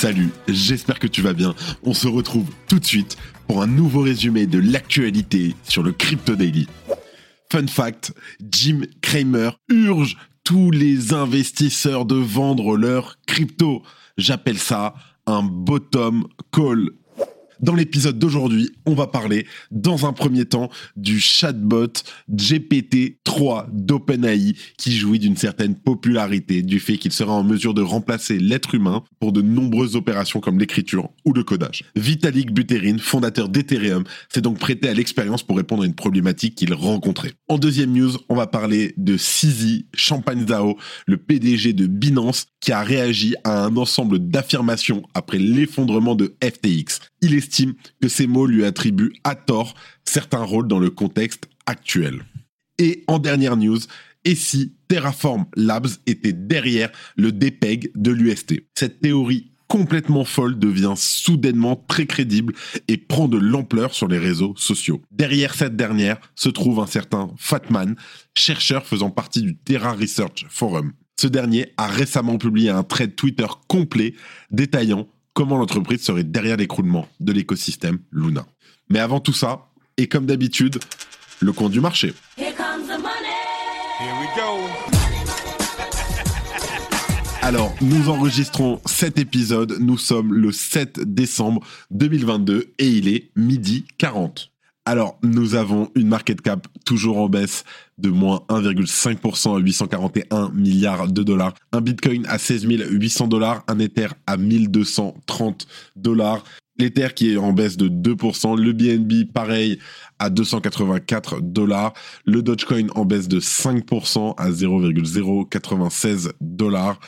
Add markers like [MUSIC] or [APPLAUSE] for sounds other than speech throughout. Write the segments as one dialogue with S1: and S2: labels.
S1: Salut, j'espère que tu vas bien. On se retrouve tout de suite pour un nouveau résumé de l'actualité sur le Crypto Daily. Fun fact, Jim Cramer urge tous les investisseurs de vendre leur crypto. J'appelle ça un bottom call. Dans l'épisode d'aujourd'hui, on va parler dans un premier temps du chatbot GPT-3 d'OpenAI qui jouit d'une certaine popularité du fait qu'il sera en mesure de remplacer l'être humain pour de nombreuses opérations comme l'écriture ou le codage. Vitalik Buterin, fondateur d'Ethereum, s'est donc prêté à l'expérience pour répondre à une problématique qu'il rencontrait. En deuxième news, on va parler de Sisi Champagne Zhao, le PDG de Binance, qui a réagi à un ensemble d'affirmations après l'effondrement de FTX. Il estime que ces mots lui attribuent à tort certains rôles dans le contexte actuel. Et en dernière news, et si Terraform Labs était derrière le DPEG de l'UST Cette théorie complètement folle devient soudainement très crédible et prend de l'ampleur sur les réseaux sociaux. Derrière cette dernière se trouve un certain Fatman, chercheur faisant partie du Terra Research Forum. Ce dernier a récemment publié un thread Twitter complet détaillant comment l'entreprise serait derrière l'écroulement de l'écosystème Luna. Mais avant tout ça, et comme d'habitude, le compte du marché. [LAUGHS] Alors, nous enregistrons cet épisode, nous sommes le 7 décembre 2022 et il est midi 40. Alors, nous avons une market cap toujours en baisse de moins 1,5% à 841 milliards de dollars, un Bitcoin à 16 800 dollars, un Ether à 1230 dollars, l'Ether qui est en baisse de 2%, le BNB pareil à 284 dollars, le Dogecoin en baisse de 5% à 0,096 dollars.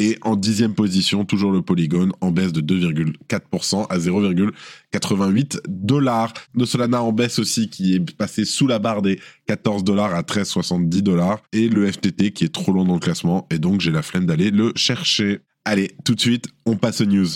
S1: Et en dixième position, toujours le Polygon en baisse de 2,4% à 0,88 dollars. Le Solana en baisse aussi qui est passé sous la barre des 14 dollars à 13,70 dollars. Et le FTT qui est trop long dans le classement et donc j'ai la flemme d'aller le chercher. Allez, tout de suite, on passe aux news.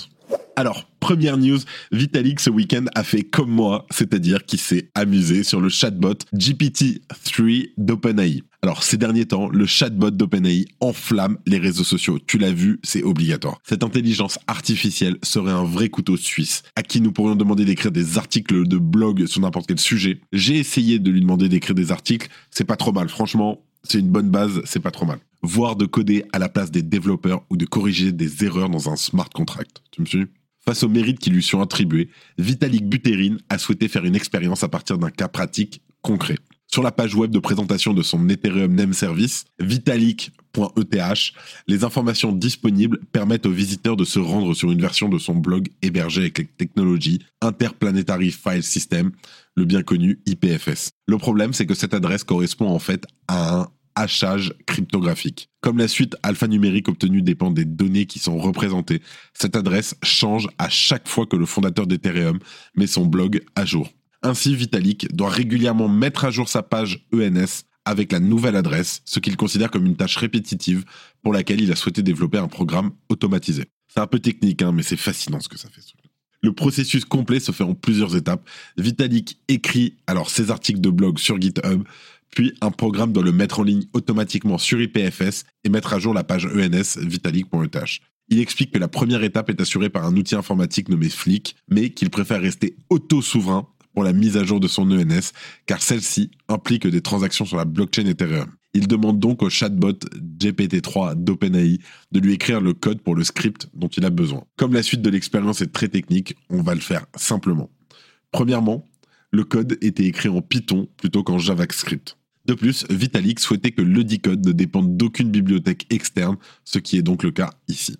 S1: Alors, première news, Vitalik ce week-end a fait comme moi, c'est-à-dire qu'il s'est amusé sur le chatbot GPT-3 d'OpenAI. Alors, ces derniers temps, le chatbot d'OpenAI enflamme les réseaux sociaux. Tu l'as vu, c'est obligatoire. Cette intelligence artificielle serait un vrai couteau suisse à qui nous pourrions demander d'écrire des articles de blog sur n'importe quel sujet. J'ai essayé de lui demander d'écrire des articles, c'est pas trop mal. Franchement, c'est une bonne base, c'est pas trop mal. Voire de coder à la place des développeurs ou de corriger des erreurs dans un smart contract. Tu me suis? Face aux mérites qui lui sont attribués, Vitalik Buterin a souhaité faire une expérience à partir d'un cas pratique concret. Sur la page web de présentation de son Ethereum Name Service, vitalik.eth, les informations disponibles permettent aux visiteurs de se rendre sur une version de son blog hébergé avec les technologies Interplanetary File System, le bien connu IPFS. Le problème, c'est que cette adresse correspond en fait à un hachage cryptographique. Comme la suite alphanumérique obtenue dépend des données qui sont représentées, cette adresse change à chaque fois que le fondateur d'Ethereum met son blog à jour. Ainsi, Vitalik doit régulièrement mettre à jour sa page ENS avec la nouvelle adresse, ce qu'il considère comme une tâche répétitive pour laquelle il a souhaité développer un programme automatisé. C'est un peu technique, hein, mais c'est fascinant ce que ça fait. Le processus complet se fait en plusieurs étapes. Vitalik écrit alors ses articles de blog sur GitHub, puis un programme doit le mettre en ligne automatiquement sur IPFS et mettre à jour la page ENS vitalik.eth. Il explique que la première étape est assurée par un outil informatique nommé Flick, mais qu'il préfère rester auto-souverain pour la mise à jour de son ENS, car celle-ci implique des transactions sur la blockchain Ethereum. Il demande donc au chatbot GPT-3 d'OpenAI de lui écrire le code pour le script dont il a besoin. Comme la suite de l'expérience est très technique, on va le faire simplement. Premièrement, le code était écrit en Python plutôt qu'en JavaScript. De plus, Vitalik souhaitait que le code ne dépende d'aucune bibliothèque externe, ce qui est donc le cas ici.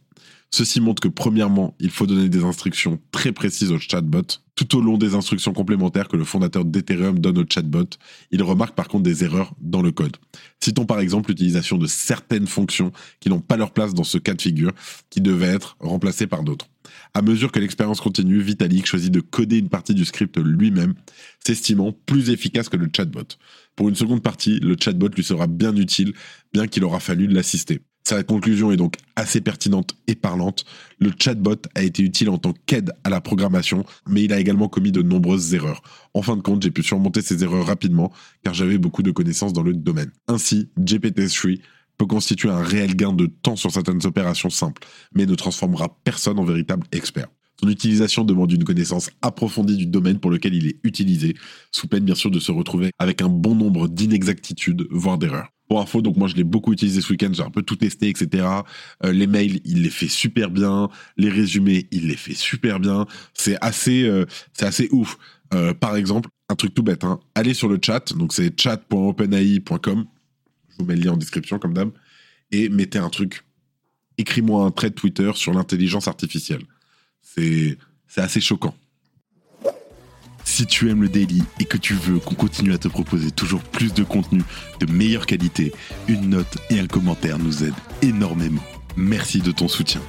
S1: Ceci montre que premièrement, il faut donner des instructions très précises au chatbot. Tout au long des instructions complémentaires que le fondateur d'Ethereum donne au chatbot, il remarque par contre des erreurs dans le code. Citons par exemple l'utilisation de certaines fonctions qui n'ont pas leur place dans ce cas de figure, qui devaient être remplacées par d'autres. À mesure que l'expérience continue, Vitalik choisit de coder une partie du script lui-même, s'estimant plus efficace que le chatbot. Pour une seconde partie, le chatbot lui sera bien utile, bien qu'il aura fallu l'assister. Sa conclusion est donc assez pertinente et parlante. Le chatbot a été utile en tant qu'aide à la programmation, mais il a également commis de nombreuses erreurs. En fin de compte, j'ai pu surmonter ces erreurs rapidement, car j'avais beaucoup de connaissances dans le domaine. Ainsi, GPT-3 peut constituer un réel gain de temps sur certaines opérations simples, mais ne transformera personne en véritable expert. Son utilisation demande une connaissance approfondie du domaine pour lequel il est utilisé, sous peine bien sûr de se retrouver avec un bon nombre d'inexactitudes, voire d'erreurs. Pour info, donc moi je l'ai beaucoup utilisé ce week-end, j'ai un peu tout testé, etc. Euh, les mails, il les fait super bien. Les résumés, il les fait super bien. C'est assez, euh, assez ouf. Euh, par exemple, un truc tout bête, hein. allez sur le chat, donc c'est chat.openai.com. Je vous mets le lien en description comme d'hab. Et mettez un truc. Écris-moi un thread Twitter sur l'intelligence artificielle. C'est assez choquant. Si tu aimes le daily et que tu veux qu'on continue à te proposer toujours plus de contenu de meilleure qualité, une note et un commentaire nous aident énormément. Merci de ton soutien.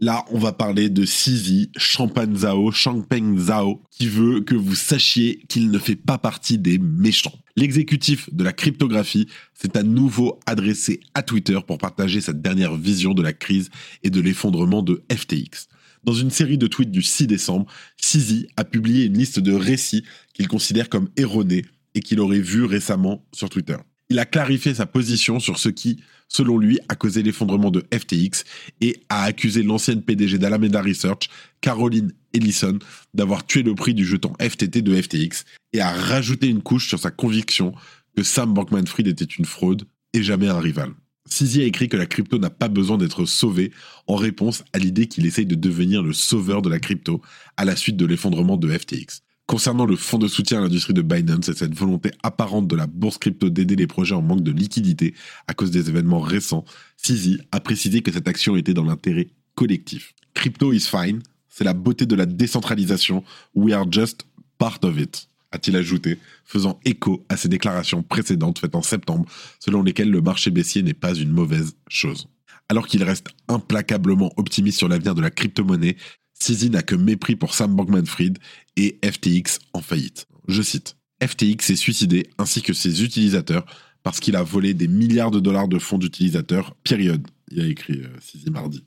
S1: Là, on va parler de Sizi, Changpeng Zhao, qui veut que vous sachiez qu'il ne fait pas partie des méchants. L'exécutif de la cryptographie s'est à nouveau adressé à Twitter pour partager sa dernière vision de la crise et de l'effondrement de FTX. Dans une série de tweets du 6 décembre, Sizi a publié une liste de récits qu'il considère comme erronés et qu'il aurait vus récemment sur Twitter. Il a clarifié sa position sur ce qui, selon lui, a causé l'effondrement de FTX et a accusé l'ancienne PDG d'Alameda Research, Caroline Ellison, d'avoir tué le prix du jeton FTT de FTX et a rajouté une couche sur sa conviction que Sam Bankman-Fried était une fraude et jamais un rival. Sizi a écrit que la crypto n'a pas besoin d'être sauvée en réponse à l'idée qu'il essaye de devenir le sauveur de la crypto à la suite de l'effondrement de FTX. Concernant le fonds de soutien à l'industrie de Binance et cette volonté apparente de la bourse crypto d'aider les projets en manque de liquidité à cause des événements récents, Sizi a précisé que cette action était dans l'intérêt collectif. Crypto is fine, c'est la beauté de la décentralisation, we are just part of it, a-t-il ajouté, faisant écho à ses déclarations précédentes faites en septembre, selon lesquelles le marché baissier n'est pas une mauvaise chose. Alors qu'il reste implacablement optimiste sur l'avenir de la crypto-monnaie, Sizi n'a que mépris pour Sam Bankman-Fried et FTX en faillite. Je cite FTX s'est suicidé ainsi que ses utilisateurs parce qu'il a volé des milliards de dollars de fonds d'utilisateurs, période, il a écrit euh, mardi.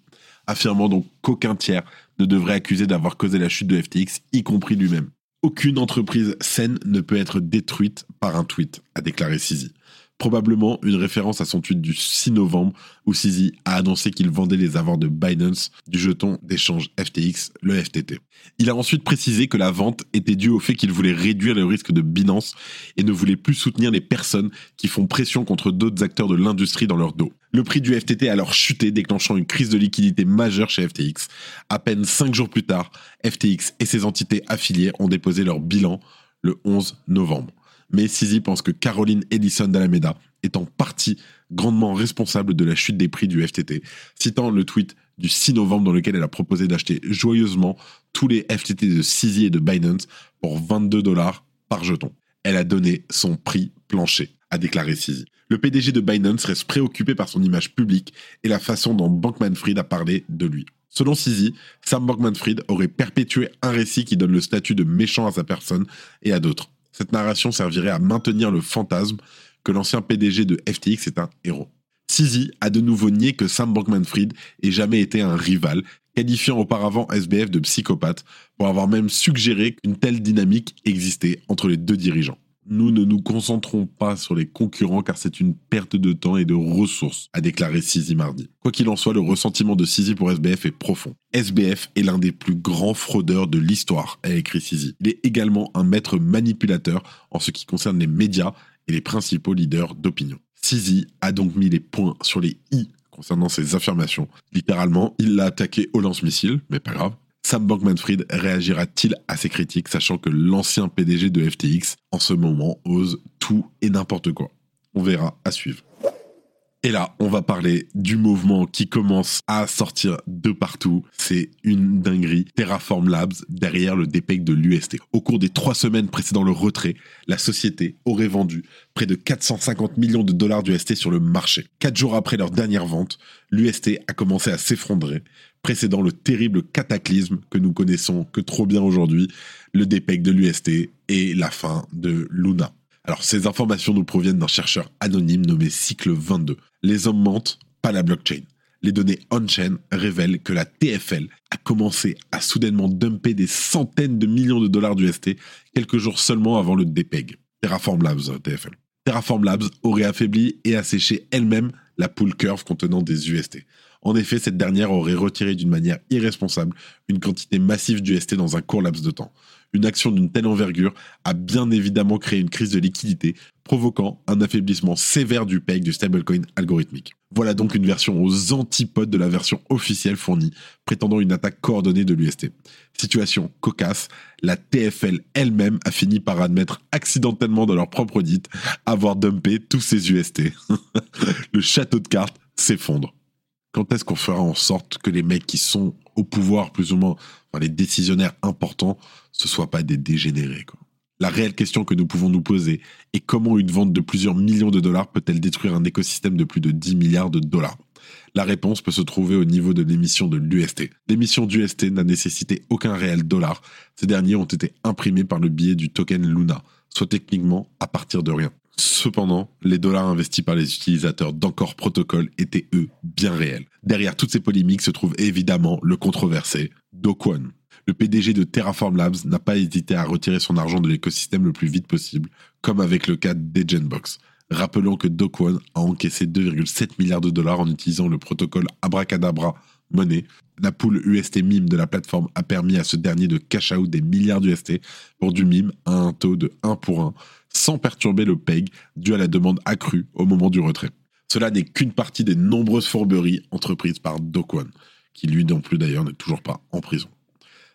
S1: Affirmant donc qu'aucun tiers ne devrait accuser d'avoir causé la chute de FTX, y compris lui-même. Aucune entreprise saine ne peut être détruite par un tweet, a déclaré Sizi probablement une référence à son tweet du 6 novembre où Sizi a annoncé qu'il vendait les avoirs de Binance du jeton d'échange FTX, le FTT. Il a ensuite précisé que la vente était due au fait qu'il voulait réduire le risque de Binance et ne voulait plus soutenir les personnes qui font pression contre d'autres acteurs de l'industrie dans leur dos. Le prix du FTT a alors chuté, déclenchant une crise de liquidité majeure chez FTX. À peine cinq jours plus tard, FTX et ses entités affiliées ont déposé leur bilan le 11 novembre mais Sizi pense que Caroline Ellison d'Alameda est en partie grandement responsable de la chute des prix du FTT, citant le tweet du 6 novembre dans lequel elle a proposé d'acheter joyeusement tous les FTT de Sizi et de Binance pour 22 dollars par jeton. Elle a donné son prix plancher, a déclaré Sizi. Le PDG de Binance reste préoccupé par son image publique et la façon dont Bankman-Fried a parlé de lui. Selon Sizi, Sam Bankman-Fried aurait perpétué un récit qui donne le statut de méchant à sa personne et à d'autres. Cette narration servirait à maintenir le fantasme que l'ancien PDG de FTX est un héros. Sizi a de nouveau nié que Sam Bankman-Fried ait jamais été un rival, qualifiant auparavant SBF de psychopathe, pour avoir même suggéré qu'une telle dynamique existait entre les deux dirigeants. Nous ne nous concentrons pas sur les concurrents car c'est une perte de temps et de ressources, a déclaré Sizi mardi. Quoi qu'il en soit, le ressentiment de Sizi pour SBF est profond. SBF est l'un des plus grands fraudeurs de l'histoire, a écrit Sizi. Il est également un maître manipulateur en ce qui concerne les médias et les principaux leaders d'opinion. Sizi a donc mis les points sur les i concernant ses affirmations. Littéralement, il l'a attaqué au lance-missile, mais pas grave. Sam Bankman-Fried réagira-t-il à ces critiques, sachant que l'ancien PDG de FTX, en ce moment, ose tout et n'importe quoi? On verra à suivre. Et là, on va parler du mouvement qui commence à sortir de partout. C'est une dinguerie. Terraform Labs derrière le DPEG de l'UST. Au cours des trois semaines précédant le retrait, la société aurait vendu près de 450 millions de dollars d'UST sur le marché. Quatre jours après leur dernière vente, l'UST a commencé à s'effondrer, précédant le terrible cataclysme que nous connaissons que trop bien aujourd'hui, le DPEG de l'UST et la fin de Luna. Alors, ces informations nous proviennent d'un chercheur anonyme nommé Cycle 22. Les hommes mentent, pas la blockchain. Les données on-chain révèlent que la TFL a commencé à soudainement dumper des centaines de millions de dollars d'UST quelques jours seulement avant le DPEG. Terraform Labs, TFL. Terraform Labs aurait affaibli et asséché elle-même la pool curve contenant des UST. En effet, cette dernière aurait retiré d'une manière irresponsable une quantité massive d'UST dans un court laps de temps. Une action d'une telle envergure a bien évidemment créé une crise de liquidité, provoquant un affaiblissement sévère du PEG du stablecoin algorithmique. Voilà donc une version aux antipodes de la version officielle fournie, prétendant une attaque coordonnée de l'UST. Situation cocasse, la TFL elle-même a fini par admettre accidentellement dans leur propre audit avoir dumpé tous ses UST. [LAUGHS] Le château de cartes s'effondre quand est-ce qu'on fera en sorte que les mecs qui sont au pouvoir, plus ou moins, les décisionnaires importants, ce soient pas des dégénérés. La réelle question que nous pouvons nous poser est comment une vente de plusieurs millions de dollars peut-elle détruire un écosystème de plus de 10 milliards de dollars? La réponse peut se trouver au niveau de l'émission de l'UST. L'émission d'UST n'a nécessité aucun réel dollar. Ces derniers ont été imprimés par le biais du token Luna, soit techniquement à partir de rien. Cependant, les dollars investis par les utilisateurs d'Encore Protocol étaient eux bien réels. Derrière toutes ces polémiques se trouve évidemment le controversé Do Kwon. Le PDG de Terraform Labs n'a pas hésité à retirer son argent de l'écosystème le plus vite possible, comme avec le cas d'Agenbox. Rappelons que Do Kwon a encaissé 2,7 milliards de dollars en utilisant le protocole Abracadabra monnaie. La poule UST MIME de la plateforme a permis à ce dernier de cash out des milliards d'UST pour du MIME à un taux de 1 pour 1 sans perturber le PEG dû à la demande accrue au moment du retrait. Cela n'est qu'une partie des nombreuses fourberies entreprises par Dokwon, qui lui non plus d'ailleurs n'est toujours pas en prison.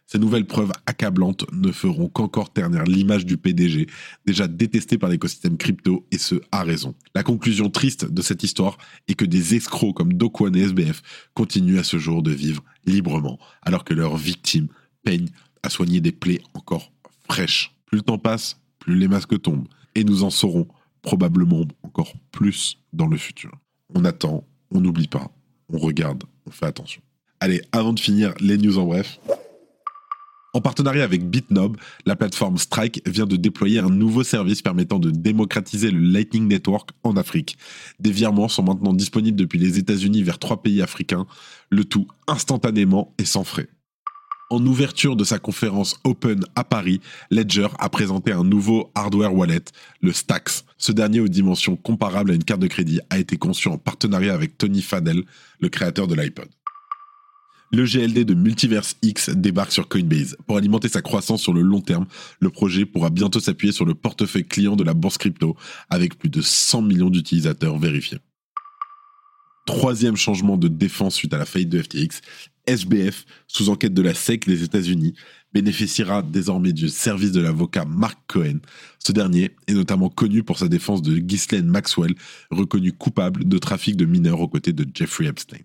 S1: Ces nouvelles preuves accablantes ne feront qu'encore ternir l'image du PDG, déjà détesté par l'écosystème crypto, et ce, à raison. La conclusion triste de cette histoire est que des escrocs comme Dokwon et SBF continuent à ce jour de vivre librement, alors que leurs victimes peignent à soigner des plaies encore fraîches. Plus le temps passe, plus les masques tombent. Et nous en saurons probablement encore plus dans le futur. On attend, on n'oublie pas, on regarde, on fait attention. Allez, avant de finir, les news en bref. En partenariat avec BitNob, la plateforme Strike vient de déployer un nouveau service permettant de démocratiser le Lightning Network en Afrique. Des virements sont maintenant disponibles depuis les États-Unis vers trois pays africains, le tout instantanément et sans frais. En ouverture de sa conférence Open à Paris, Ledger a présenté un nouveau hardware wallet, le Stax. Ce dernier aux dimensions comparables à une carte de crédit a été conçu en partenariat avec Tony Fadell, le créateur de l'iPod. Le GLD de Multiverse X débarque sur Coinbase. Pour alimenter sa croissance sur le long terme, le projet pourra bientôt s'appuyer sur le portefeuille client de la bourse crypto avec plus de 100 millions d'utilisateurs vérifiés. Troisième changement de défense suite à la faillite de FTX, SBF, sous enquête de la SEC des États-Unis, bénéficiera désormais du service de l'avocat Mark Cohen. Ce dernier est notamment connu pour sa défense de Ghislaine Maxwell, reconnu coupable de trafic de mineurs aux côtés de Jeffrey Epstein.